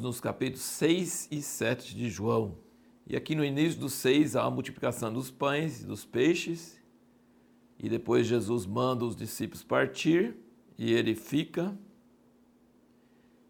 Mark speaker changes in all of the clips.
Speaker 1: nos capítulos 6 e 7 de João. E aqui no início do 6 há a multiplicação dos pães e dos peixes. E depois Jesus manda os discípulos partir e ele fica.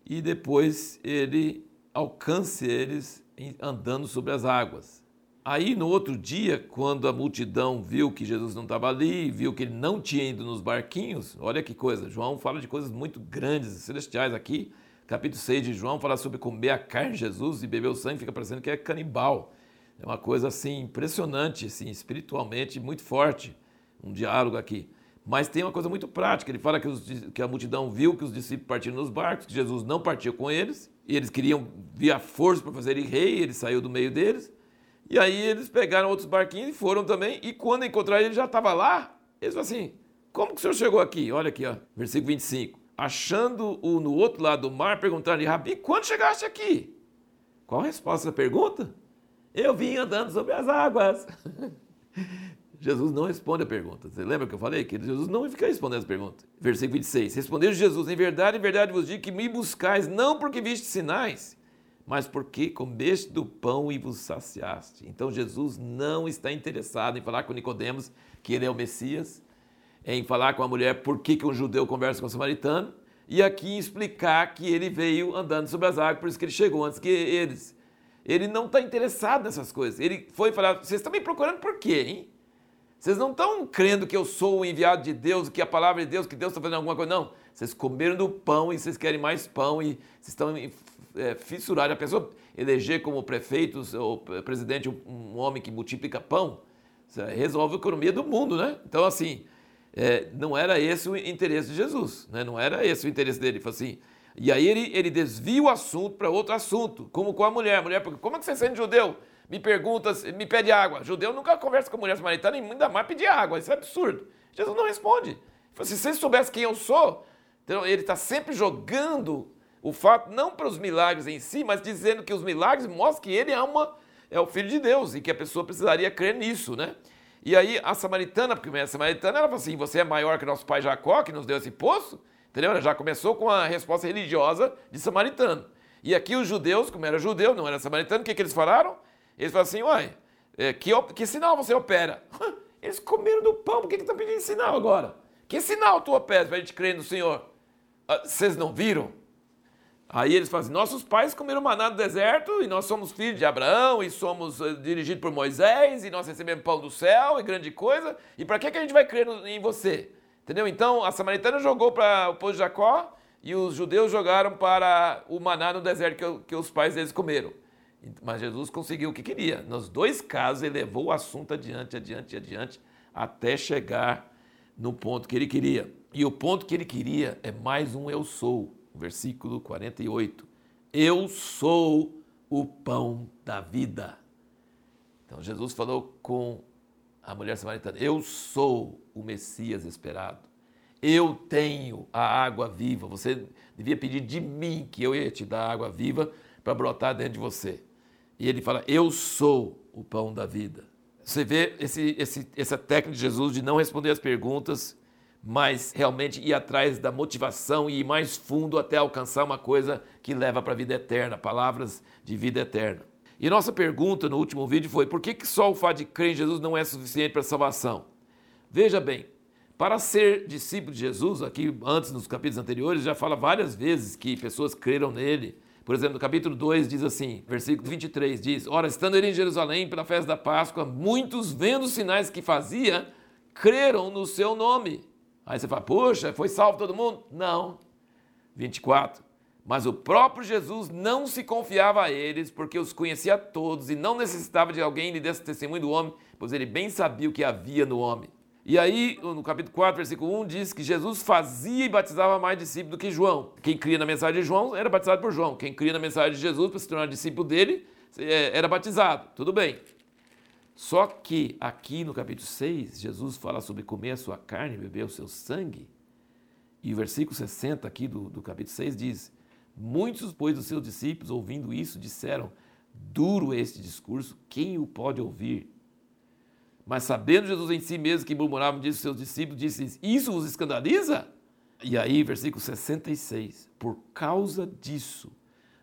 Speaker 1: E depois ele alcance eles andando sobre as águas. Aí no outro dia, quando a multidão viu que Jesus não estava ali, viu que ele não tinha ido nos barquinhos, olha que coisa, João fala de coisas muito grandes, celestiais aqui. Capítulo 6 de João fala sobre comer a carne de Jesus e beber o sangue, fica parecendo que é canibal. É uma coisa assim impressionante, assim, espiritualmente muito forte, um diálogo aqui. Mas tem uma coisa muito prática. Ele fala que, os, que, a multidão viu que os discípulos partiram nos barcos, que Jesus não partiu com eles, e eles queriam vir a força para fazer ele rei, ele saiu do meio deles. E aí eles pegaram outros barquinhos e foram também, e quando encontraram ele já estava lá. Eles falaram assim: como que o senhor chegou aqui? Olha aqui, ó, versículo 25. Achando-o no outro lado do mar, perguntaram-lhe, Rabi, quando chegaste aqui? Qual a resposta à pergunta? Eu vim andando sobre as águas. Jesus não responde a pergunta. Você lembra que eu falei? Que Jesus não fica respondendo as perguntas. Versículo 26. Respondeu Jesus: Em verdade, em verdade vos digo que me buscais, não porque viste sinais, mas porque comeste do pão e vos saciaste. Então Jesus não está interessado em falar com Nicodemos que ele é o Messias, em falar com a mulher por que, que um judeu conversa com um samaritano, e aqui explicar que ele veio andando sobre as águas, por isso que ele chegou antes que eles. Ele não está interessado nessas coisas. Ele foi falar: vocês estão me procurando por quê, hein? Vocês não estão crendo que eu sou o enviado de Deus, que a palavra de Deus, que Deus está fazendo alguma coisa. Não. Vocês comeram do pão e vocês querem mais pão e vocês estão é, fissurados. A pessoa eleger como prefeito ou presidente um homem que multiplica pão, resolve a economia do mundo, né? Então, assim, é, não era esse o interesse de Jesus, né? não era esse o interesse dele. Ele assim, e aí ele, ele desvia o assunto para outro assunto, como com a mulher. A mulher, como é que você sendo judeu? me pergunta, me pede água. Judeu nunca conversa com mulher samaritana e ainda mais pedir água. Isso é absurdo. Jesus não responde. Se vocês soubessem quem eu sou, então ele está sempre jogando o fato, não para os milagres em si, mas dizendo que os milagres mostram que ele é, uma, é o Filho de Deus e que a pessoa precisaria crer nisso, né? E aí a samaritana, porque a samaritana, ela falou assim, você é maior que nosso pai Jacó, que nos deu esse poço? Entendeu? Ela já começou com a resposta religiosa de samaritano. E aqui os judeus, como era judeu, não era samaritano, o que, que eles falaram? Eles falam assim, uai, é, que, que sinal você opera? Eles comeram do pão, por que estão pedindo sinal agora? Que sinal tu operas para a gente crer no Senhor? Ah, vocês não viram? Aí eles falam assim, nossos pais comeram maná no deserto e nós somos filhos de Abraão e somos uh, dirigidos por Moisés e nós recebemos pão do céu e grande coisa. E para que, que a gente vai crer em você? Entendeu? Então a samaritana jogou para o povo de Jacó e os judeus jogaram para o maná no deserto que, que os pais deles comeram. Mas Jesus conseguiu o que queria. Nos dois casos, ele levou o assunto adiante, adiante, adiante, até chegar no ponto que ele queria. E o ponto que ele queria é mais um eu sou, versículo 48. Eu sou o pão da vida. Então Jesus falou com a mulher samaritana: Eu sou o Messias esperado. Eu tenho a água viva. Você devia pedir de mim que eu ia te dar água viva para brotar dentro de você. E ele fala: Eu sou o pão da vida. Você vê esse, esse, essa técnica de Jesus de não responder as perguntas, mas realmente ir atrás da motivação e ir mais fundo até alcançar uma coisa que leva para a vida eterna, palavras de vida eterna. E nossa pergunta no último vídeo foi: por que, que só o fato de crer em Jesus não é suficiente para a salvação? Veja bem, para ser discípulo de Jesus, aqui antes nos capítulos anteriores, já fala várias vezes que pessoas creram nele por exemplo, no capítulo 2 diz assim, versículo 23, diz: Ora, estando ele em Jerusalém pela festa da Páscoa, muitos vendo os sinais que fazia, creram no seu nome. Aí você fala, poxa, foi salvo todo mundo? Não. 24. Mas o próprio Jesus não se confiava a eles, porque os conhecia todos e não necessitava de alguém lhe desse testemunho do homem, pois ele bem sabia o que havia no homem. E aí, no capítulo 4, versículo 1, diz que Jesus fazia e batizava mais discípulos do que João. Quem cria na mensagem de João era batizado por João. Quem cria na mensagem de Jesus para se tornar discípulo dele é, era batizado. Tudo bem. Só que aqui no capítulo 6, Jesus fala sobre comer a sua carne, beber o seu sangue. E o versículo 60 aqui do, do capítulo 6 diz: Muitos, pois, dos seus discípulos, ouvindo isso, disseram: Duro este discurso, quem o pode ouvir? Mas sabendo Jesus em si mesmo que murmuravam disso seus discípulos, disse: Isso vos escandaliza? E aí, versículo 66, por causa disso,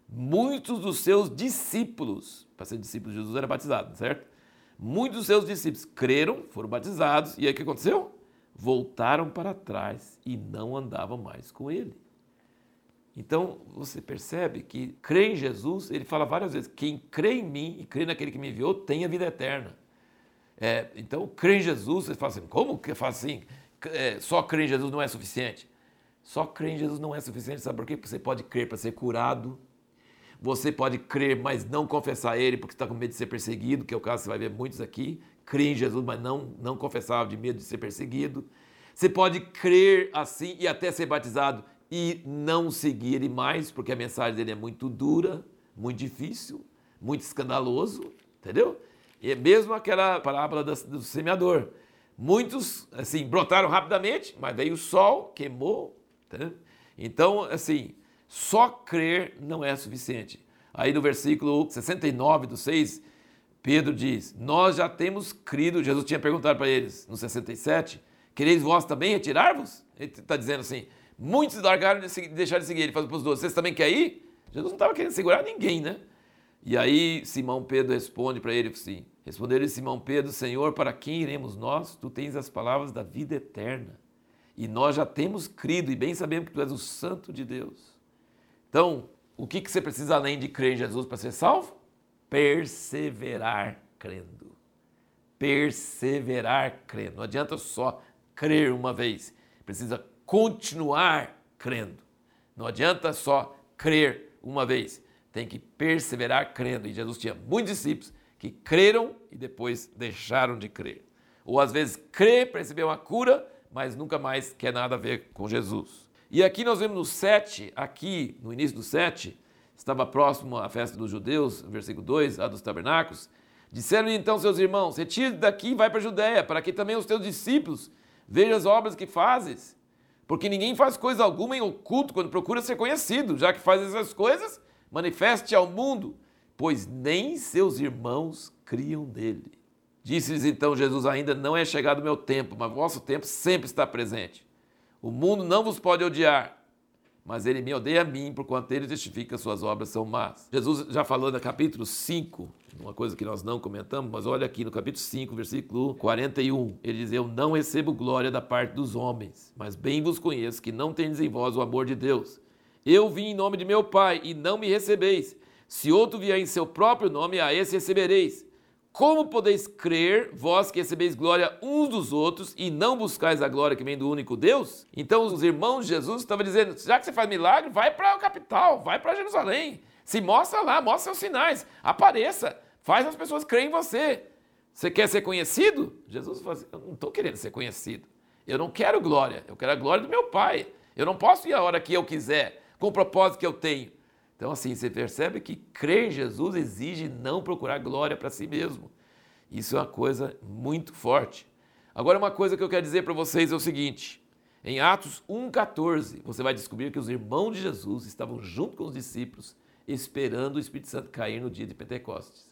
Speaker 1: muitos dos seus discípulos, para ser discípulo de Jesus era batizado, certo? Muitos dos seus discípulos creram, foram batizados, e aí o que aconteceu? Voltaram para trás e não andavam mais com ele. Então você percebe que crer em Jesus, ele fala várias vezes: quem crê em mim e crê naquele que me enviou tem a vida eterna. É, então, crer em Jesus, você fala assim: como que faz assim? É, só crer em Jesus não é suficiente? Só crer em Jesus não é suficiente, sabe por quê? Porque você pode crer para ser curado, você pode crer, mas não confessar Ele porque está com medo de ser perseguido, que é o caso, você vai ver muitos aqui, crer em Jesus, mas não, não confessar de medo de ser perseguido. Você pode crer assim e até ser batizado e não seguir ele mais, porque a mensagem dele é muito dura, muito difícil, muito escandaloso, entendeu? E é mesmo aquela parábola do semeador. Muitos, assim, brotaram rapidamente, mas veio o sol, queimou. Entendeu? Então, assim, só crer não é suficiente. Aí no versículo 69 do 6, Pedro diz: Nós já temos crido. Jesus tinha perguntado para eles no 67: Quereis vós também retirar-vos? Ele está dizendo assim: Muitos largaram de deixar de seguir. Ele falou para os dois: Vocês também querem ir? Jesus não estava querendo segurar ninguém, né? E aí Simão Pedro responde para ele assim: Respondeu-lhe Simão Pedro: Senhor, para quem iremos nós? Tu tens as palavras da vida eterna. E nós já temos crido e bem sabemos que tu és o Santo de Deus. Então, o que, que você precisa além de crer em Jesus para ser salvo? Perseverar crendo. Perseverar crendo. Não adianta só crer uma vez. Precisa continuar crendo. Não adianta só crer uma vez. Tem que perseverar crendo. E Jesus tinha muitos discípulos que creram e depois deixaram de crer. Ou às vezes crê para receber uma cura, mas nunca mais quer nada a ver com Jesus. E aqui nós vemos no 7, aqui no início do 7, estava próximo à festa dos judeus, versículo 2, a dos tabernáculos. Disseram então seus irmãos: Retire daqui e vai para a Judéia, para que também os teus discípulos vejam as obras que fazes. Porque ninguém faz coisa alguma em oculto quando procura ser conhecido, já que faz essas coisas, manifeste ao mundo, pois nem seus irmãos criam nele. Disse-lhes então Jesus: Ainda não é chegado o meu tempo, mas vosso tempo sempre está presente. O mundo não vos pode odiar, mas ele me odeia a mim, porquanto ele justifica suas obras são más. Jesus já falou no capítulo 5, uma coisa que nós não comentamos, mas olha aqui no capítulo 5, versículo 41. Ele diz: Eu não recebo glória da parte dos homens, mas bem vos conheço que não tendes em vós o amor de Deus. Eu vim em nome de meu Pai e não me recebeis. Se outro vier em seu próprio nome, a esse recebereis. Como podeis crer, vós que recebeis glória uns dos outros e não buscais a glória que vem do único Deus? Então os irmãos de Jesus estavam dizendo: já que você faz milagre, vai para a capital, vai para Jerusalém, se mostra lá, mostra seus sinais, apareça, faz as pessoas crerem em você. Você quer ser conhecido? Jesus falou assim: eu não estou querendo ser conhecido. Eu não quero glória, eu quero a glória do meu Pai. Eu não posso ir a hora que eu quiser, com o propósito que eu tenho. Então, assim, você percebe que crer em Jesus exige não procurar glória para si mesmo. Isso é uma coisa muito forte. Agora, uma coisa que eu quero dizer para vocês é o seguinte: em Atos 1,14, você vai descobrir que os irmãos de Jesus estavam junto com os discípulos, esperando o Espírito Santo cair no dia de Pentecostes.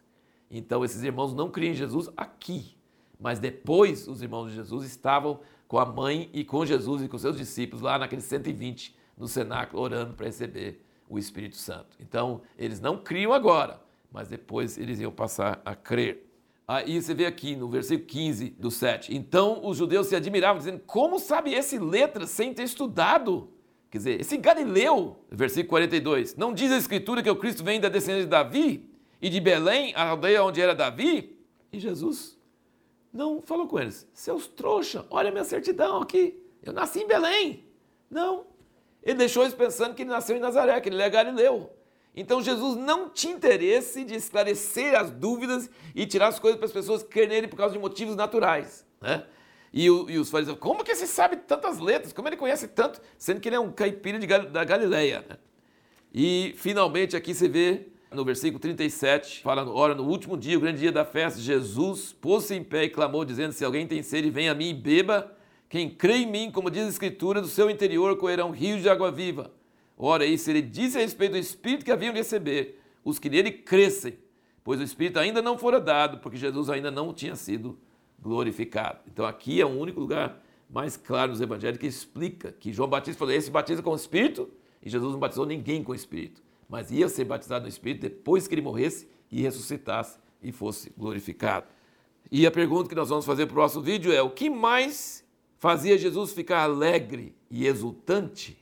Speaker 1: Então, esses irmãos não criam em Jesus aqui, mas depois os irmãos de Jesus estavam com a mãe e com Jesus e com seus discípulos lá naqueles 120 no cenáculo, orando para receber o Espírito Santo. Então, eles não criam agora, mas depois eles iam passar a crer. Aí você vê aqui no versículo 15 do 7. Então os judeus se admiravam, dizendo: Como sabe esse letra sem ter estudado? Quer dizer, esse Galileu, versículo 42, não diz a Escritura que o Cristo vem da descendência de Davi e de Belém, a aldeia onde era Davi? E Jesus não falou com eles: Seus trouxa, olha a minha certidão aqui, eu nasci em Belém. Não, ele deixou eles pensando que ele nasceu em Nazaré, que ele é Galileu. Então Jesus não tinha interesse de esclarecer as dúvidas e tirar as coisas para as pessoas crerem nele por causa de motivos naturais. Né? E, o, e os fariseus, como que você sabe tantas letras? Como ele conhece tanto? Sendo que ele é um caipira de, da Galileia. Né? E finalmente aqui você vê no versículo 37, fala, ora, no último dia, o grande dia da festa, Jesus pôs-se em pé e clamou, dizendo, se alguém tem sede, venha a mim e beba. Quem crê em mim, como diz a Escritura, do seu interior correrão rios de água viva. Ora, isso ele disse a respeito do Espírito que haviam de receber, os que nele crescem, pois o Espírito ainda não fora dado, porque Jesus ainda não tinha sido glorificado. Então aqui é o único lugar mais claro nos evangelhos que explica que João Batista falou: esse batiza com o Espírito, e Jesus não batizou ninguém com o Espírito. mas ia ser batizado no Espírito depois que ele morresse e ressuscitasse e fosse glorificado. E a pergunta que nós vamos fazer para o próximo vídeo é: o que mais fazia Jesus ficar alegre e exultante?